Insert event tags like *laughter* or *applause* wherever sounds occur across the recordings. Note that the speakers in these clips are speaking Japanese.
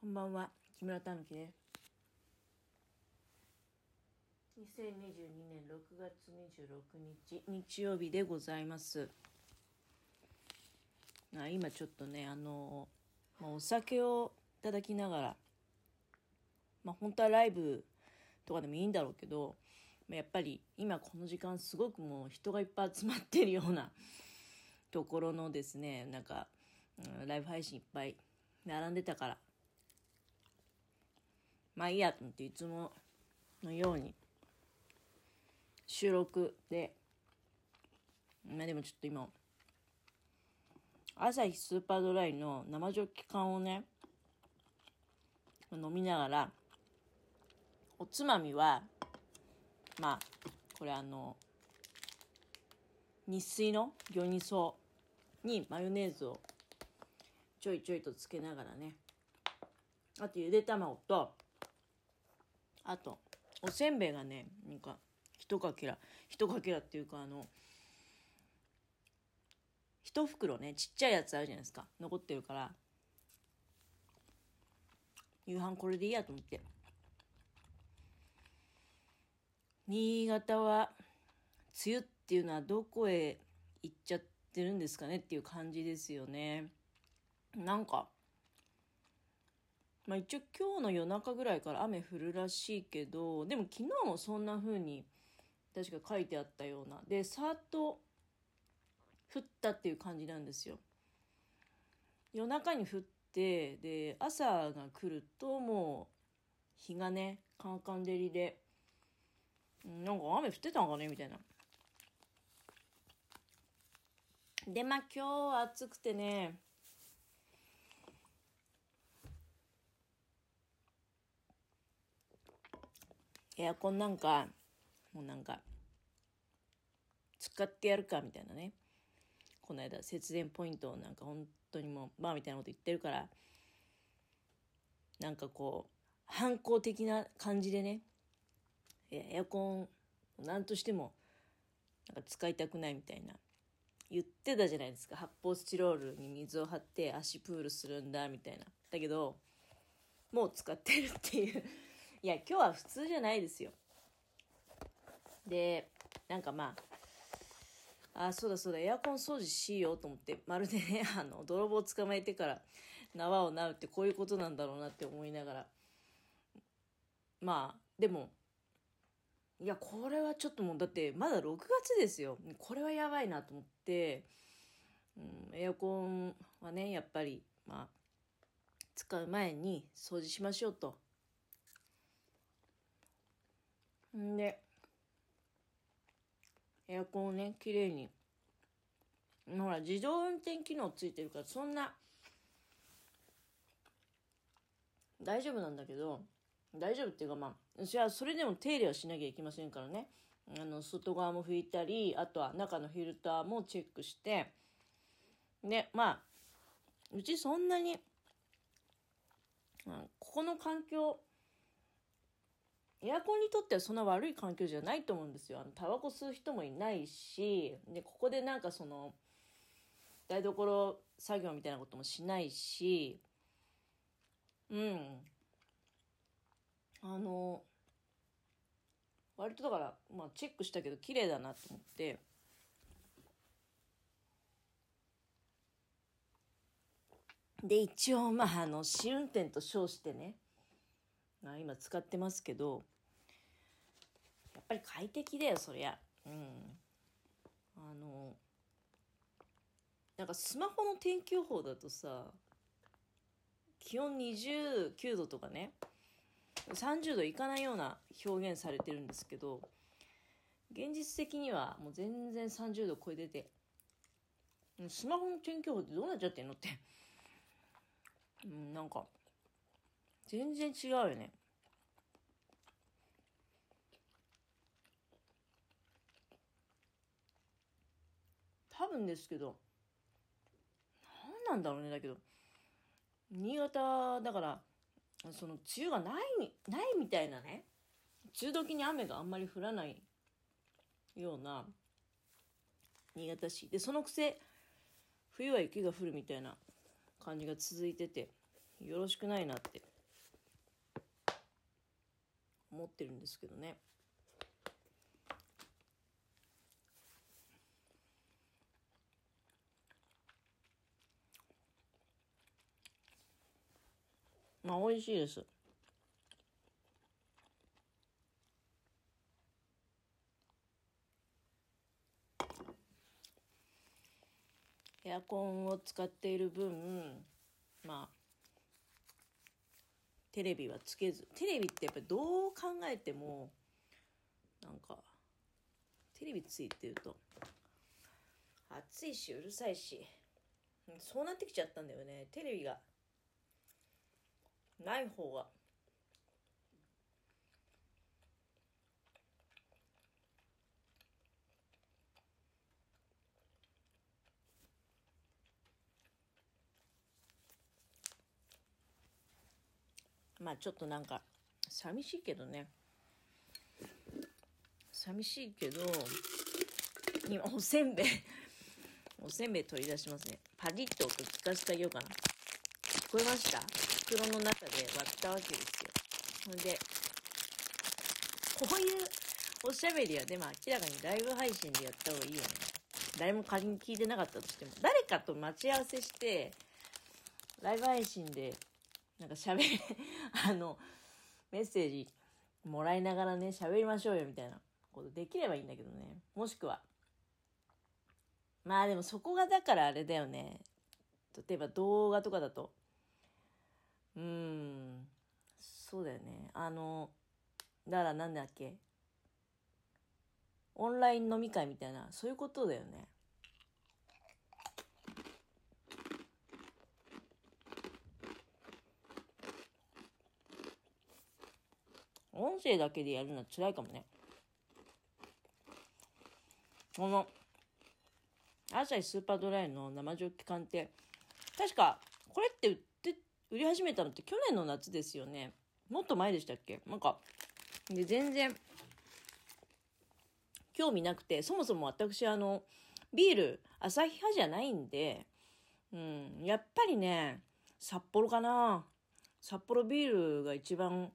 こんばんは、木村たぬきです。2022年6月26日、日曜日でございます。あ今ちょっとね、あの、まあ、お酒をいただきながら、まあ、本当はライブとかでもいいんだろうけど、まあやっぱり今この時間すごくもう人がいっぱい集まってるような *laughs* ところのですね、なんか、うんライブ配信いっぱい並んでたから、まあいいやと思っていつものように収録で、まあでもちょっと今、朝日スーパードライの生ジョッキ缶をね、飲みながら、おつまみは、まあ、これあの、日水の魚味噌にマヨネーズをちょいちょいとつけながらね、あとゆで卵と、あと、おせんべいがね、なんか、一かけら、一かけらっていうか、あの、一袋ね、ちっちゃいやつあるじゃないですか。残ってるから、夕飯これでいいやと思って。新潟は、梅雨っていうのはどこへ行っちゃってるんですかねっていう感じですよね。なんか、まあ一応今日の夜中ぐらいから雨降るらしいけど、でも昨日もそんな風に確か書いてあったような。で、さっと降ったっていう感じなんですよ。夜中に降って、で、朝が来るともう日がね、カンカン照りで、うんなんか雨降ってたんかねみたいな。で、まあ今日は暑くてね、エアコンなんか、もうなんか、使ってやるかみたいなね。この間節電ポイントをなんか本当にもう、まあみたいなこと言ってるから、なんかこう、反抗的な感じでね、エアコン、なんとしても、なんか使いたくないみたいな。言ってたじゃないですか。発泡スチロールに水を張って足プールするんだ、みたいな。だけど、もう使ってるっていう。いや、今日は普通じゃないですよ。で、なんかまあ、あ、そうだそうだ、エアコン掃除しようと思って、まるでね、*laughs* あの、泥棒捕まえてから縄をなうってこういうことなんだろうなって思いながら。まあ、でも、いや、これはちょっともう、だってまだ6月ですよ。これはやばいなと思って、うん、エアコンはね、やっぱり、まあ、使う前に掃除しましょうと。んで、エアコンをね、綺麗に。ほら、自動運転機能ついてるから、そんな、大丈夫なんだけど、大丈夫っていうかまあ、じゃあそれでも手入れはしなきゃいけませんからね。あの、外側も拭いたり、あとは中のフィルターもチェックして、で、まあ、うちそんなに、うんここの環境、エアコンにとってはそんな悪い環境じゃないと思うんですよ。あの、タバコ吸う人もいないし、で、ここでなんかその、台所作業みたいなこともしないし、うん。あの、割とだから、まあチェックしたけど綺麗だなと思って、で、一応、まあ、あの、試運転と称してね、あ、今使ってますけど、やっぱり快適だよ、そりゃ。うん。あの、なんかスマホの天気予報だとさ、気温29度とかね、30度いかないような表現されてるんですけど、現実的にはもう全然30度超えてて、スマホの天気予報ってどうなっちゃってんのって。うん、なんか、全然違うよね。多分ですけど、何なんだろうね、だけど、新潟だから、その梅雨がない、ないみたいなね、梅雨時に雨があんまり降らないような新潟市。で、そのくせ、冬は雪が降るみたいな感じが続いてて、よろしくないなって思ってるんですけどね。まあ美味しいです。エアコンを使っている分まあテレビはつけずテレビってやっぱどう考えてもなんかテレビついてると暑いしうるさいしそうなってきちゃったんだよね。テレビがない方が。まあちょっとなんか寂しいけどね。寂しいけど今おせんべい *laughs* おせんべい取り出しますね。パリッと音聞かせてあげようかな。聞こえました？袋の中で割ったわけですよ。ほんでこういうおしゃべりはでも明らかにライブ配信でやった方がいいよね。誰も仮に聞いてなかったとしても誰かと待ち合わせしてライブ配信でなんか喋り、*laughs* あの、メッセージもらいながらね、喋りましょうよみたいなことできればいいんだけどね。もしくは。まあでもそこがだからあれだよね。例えば動画とかだと。うーん、そうだよね。あの、だからなんだっけ。オンライン飲み会みたいな、そういうことだよね。音声だけでやるのは辛いかもね。この、朝日スーパードライの生ジョッキ缶って、確か、これって売って、売り始めたのって去年の夏ですよね。もっと前でしたっけ？なんか、で、全然、興味なくて、そもそも私、あの、ビール、朝日派じゃないんで、うん、やっぱりね、札幌かな。札幌ビールが一番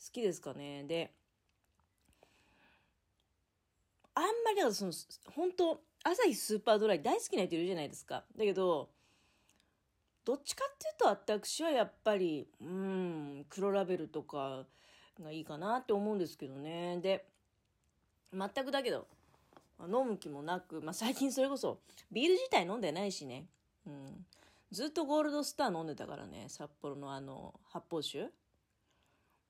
好きですかね。で、あんまりだからその、本当朝日スーパードライ大好きな人いるじゃないですか。だけど、どっちかっていうと私はやっぱり、うん、黒ラベルとかがいいかなって思うんですけどね。で、全くだけど、飲む気もなく、まあ、最近それこそビール自体飲んでないしね。うん。ずっとゴールドスター飲んでたからね、札幌のあの、発泡酒。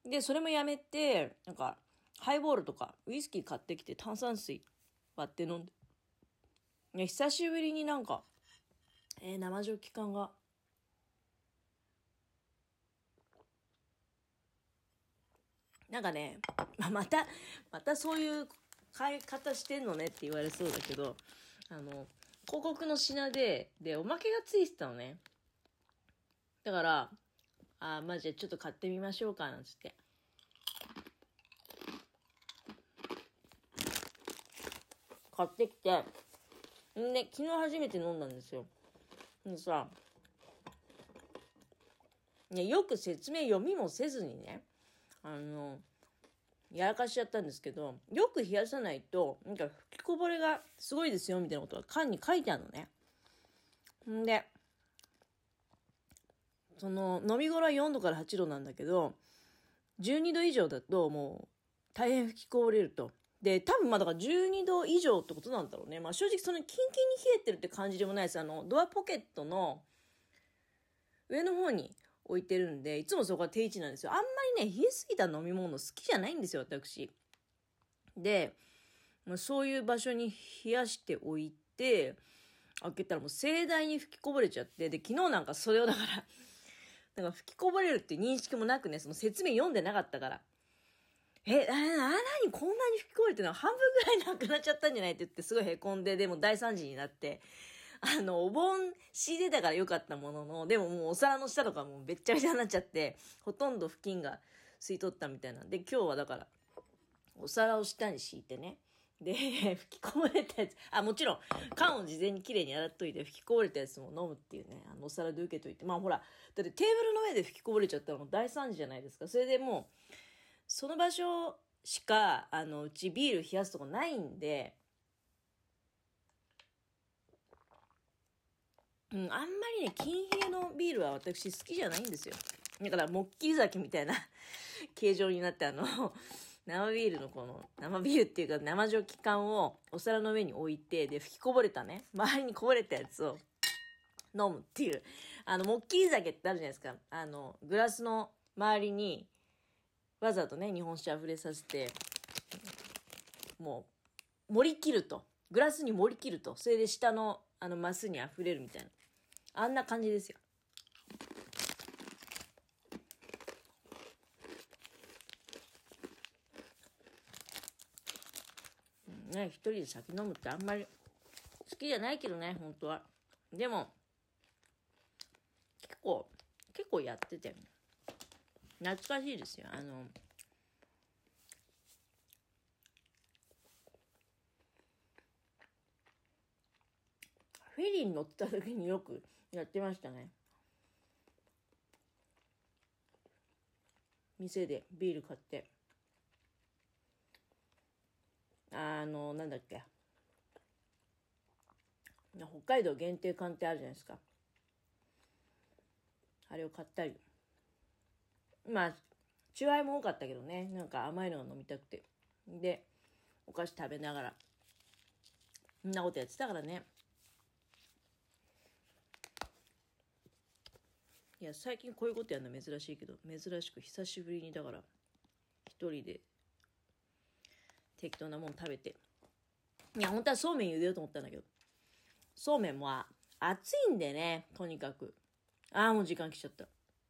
で、それもやめて、なんか、ハイボールとかウイスキー買ってきて炭酸水割って飲んで。いや、久しぶりになんか、えー、生ジョッキ感が。なんかね、ままた、またそういう買い方してんのねって言われそうだけど、あの、広告の品で、で、おまけがついてたのね。だから、あまあじゃあちょっと買ってみましょうか、なんつって。買ってきて、んで、昨日初めて飲んだんですよ。でさ、ね、よく説明読みもせずにね、あの、やらかしちゃったんですけど、よく冷やさないと、なんか吹きこぼれがすごいですよ、みたいなことが缶に書いてあるのね。んで、その飲み頃は4度から8度なんだけど12度以上だともう大変吹きこぼれると。で多分まあだから12度以上ってことなんだろうね。まあ正直そのキンキンに冷えてるって感じでもないです。あのドアポケットの上の方に置いてるんでいつもそこが定位置なんですよ。あんまりね冷えすぎた飲み物好きじゃないんですよ私。で、まあ、そういう場所に冷やしておいて開けたらもう盛大に吹きこぼれちゃってで昨日なんかそれをだからなんか吹きこぼれるっていう認識もなくね、その説明読んでなかったから。え、あ、な、にこんなに吹きこぼれてるの？半分ぐらいなくなっちゃったんじゃないって言ってすごい凹んで、でも大惨事になって、あの、お盆仕入れたからよかったものの、でももうお皿の下とかもうべっちゃべちゃになっちゃって、ほとんど布巾が吸い取ったみたいなんで、今日はだから、お皿を下に敷いてね、で、*laughs* 吹きこぼれたやつ、あ、もちろん、缶を事前にきれいに洗っといて、吹きこぼれたやつも飲むっていうね、あの、お皿で受けといて。まあほら、だってテーブルの上で吹きこぼれちゃったらもう大惨事じゃないですか。それでもう、その場所しか、あの、うちビール冷やすとこないんで、うん、あんまりね、金冷えのビールは私好きじゃないんですよ。だから、もっきり酒みたいな形状になって、あの、生ビールのこの、生ビールっていうか生ジョッキ缶をお皿の上に置いて、で、吹きこぼれたね、*laughs* 周りにこぼれたやつを飲むっていう、あの、もっきり酒ってあるじゃないですか。あの、グラスの周りに、わざとね、日本酒溢れさせて、もう、盛り切ると。グラスに盛り切ると。それで下の、あの、マスに溢れるみたいな。あんな感じですよ。ね、一人で酒飲むってあんまり好きじゃないけどね、本当は。でも、結構、結構やってて、懐かしいですよ。あの、フェリーに乗った時によくやってましたね。店でビール買って。あの、なんだっけ。北海道限定缶ってあるじゃないですか。あれを買ったり。まあ、チューハイも多かったけどね。なんか甘いのが飲みたくて。で、お菓子食べながら。そんなことやってたからね。いや、最近こういうことやるの珍しいけど、珍しく久しぶりにだから、一人で適当なもん食べて。いや、本当はそうめん茹でようと思ったんだけど。そうめんは暑いんでね、とにかく。ああ、もう時間来ちゃった。